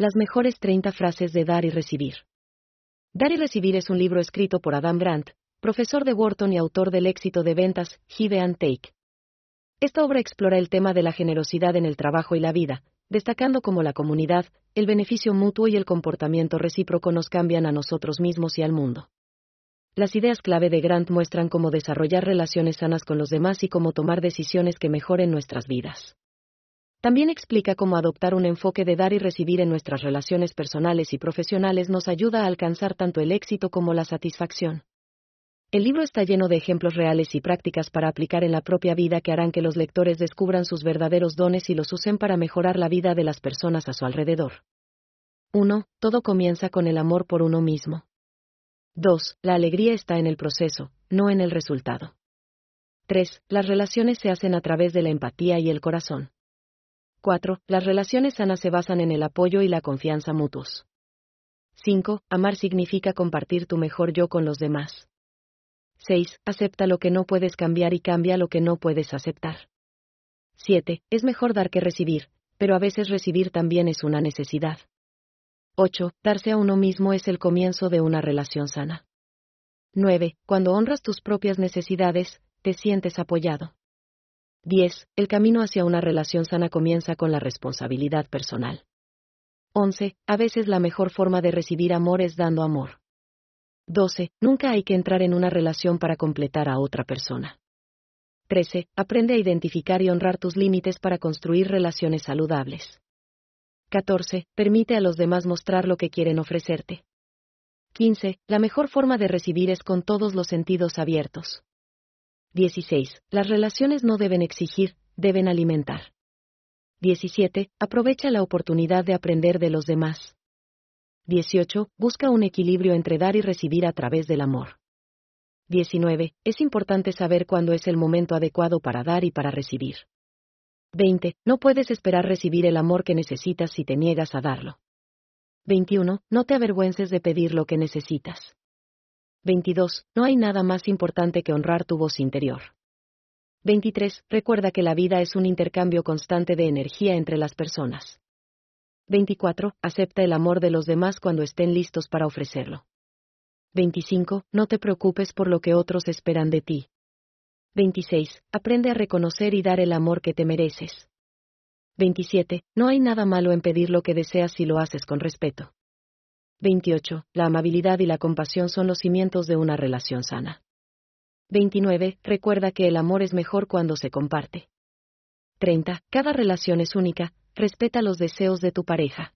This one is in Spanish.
Las mejores 30 frases de dar y recibir. Dar y recibir es un libro escrito por Adam Grant, profesor de Wharton y autor del éxito de ventas, Give and Take. Esta obra explora el tema de la generosidad en el trabajo y la vida, destacando cómo la comunidad, el beneficio mutuo y el comportamiento recíproco nos cambian a nosotros mismos y al mundo. Las ideas clave de Grant muestran cómo desarrollar relaciones sanas con los demás y cómo tomar decisiones que mejoren nuestras vidas. También explica cómo adoptar un enfoque de dar y recibir en nuestras relaciones personales y profesionales nos ayuda a alcanzar tanto el éxito como la satisfacción. El libro está lleno de ejemplos reales y prácticas para aplicar en la propia vida que harán que los lectores descubran sus verdaderos dones y los usen para mejorar la vida de las personas a su alrededor. 1. Todo comienza con el amor por uno mismo. 2. La alegría está en el proceso, no en el resultado. 3. Las relaciones se hacen a través de la empatía y el corazón. 4. Las relaciones sanas se basan en el apoyo y la confianza mutuos. 5. Amar significa compartir tu mejor yo con los demás. 6. Acepta lo que no puedes cambiar y cambia lo que no puedes aceptar. 7. Es mejor dar que recibir, pero a veces recibir también es una necesidad. 8. Darse a uno mismo es el comienzo de una relación sana. 9. Cuando honras tus propias necesidades, te sientes apoyado. 10. El camino hacia una relación sana comienza con la responsabilidad personal. 11. A veces la mejor forma de recibir amor es dando amor. 12. Nunca hay que entrar en una relación para completar a otra persona. 13. Aprende a identificar y honrar tus límites para construir relaciones saludables. 14. Permite a los demás mostrar lo que quieren ofrecerte. 15. La mejor forma de recibir es con todos los sentidos abiertos. 16. Las relaciones no deben exigir, deben alimentar. 17. Aprovecha la oportunidad de aprender de los demás. 18. Busca un equilibrio entre dar y recibir a través del amor. 19. Es importante saber cuándo es el momento adecuado para dar y para recibir. 20. No puedes esperar recibir el amor que necesitas si te niegas a darlo. 21. No te avergüences de pedir lo que necesitas. 22. No hay nada más importante que honrar tu voz interior. 23. Recuerda que la vida es un intercambio constante de energía entre las personas. 24. Acepta el amor de los demás cuando estén listos para ofrecerlo. 25. No te preocupes por lo que otros esperan de ti. 26. Aprende a reconocer y dar el amor que te mereces. 27. No hay nada malo en pedir lo que deseas si lo haces con respeto. 28. La amabilidad y la compasión son los cimientos de una relación sana. 29. Recuerda que el amor es mejor cuando se comparte. 30. Cada relación es única, respeta los deseos de tu pareja.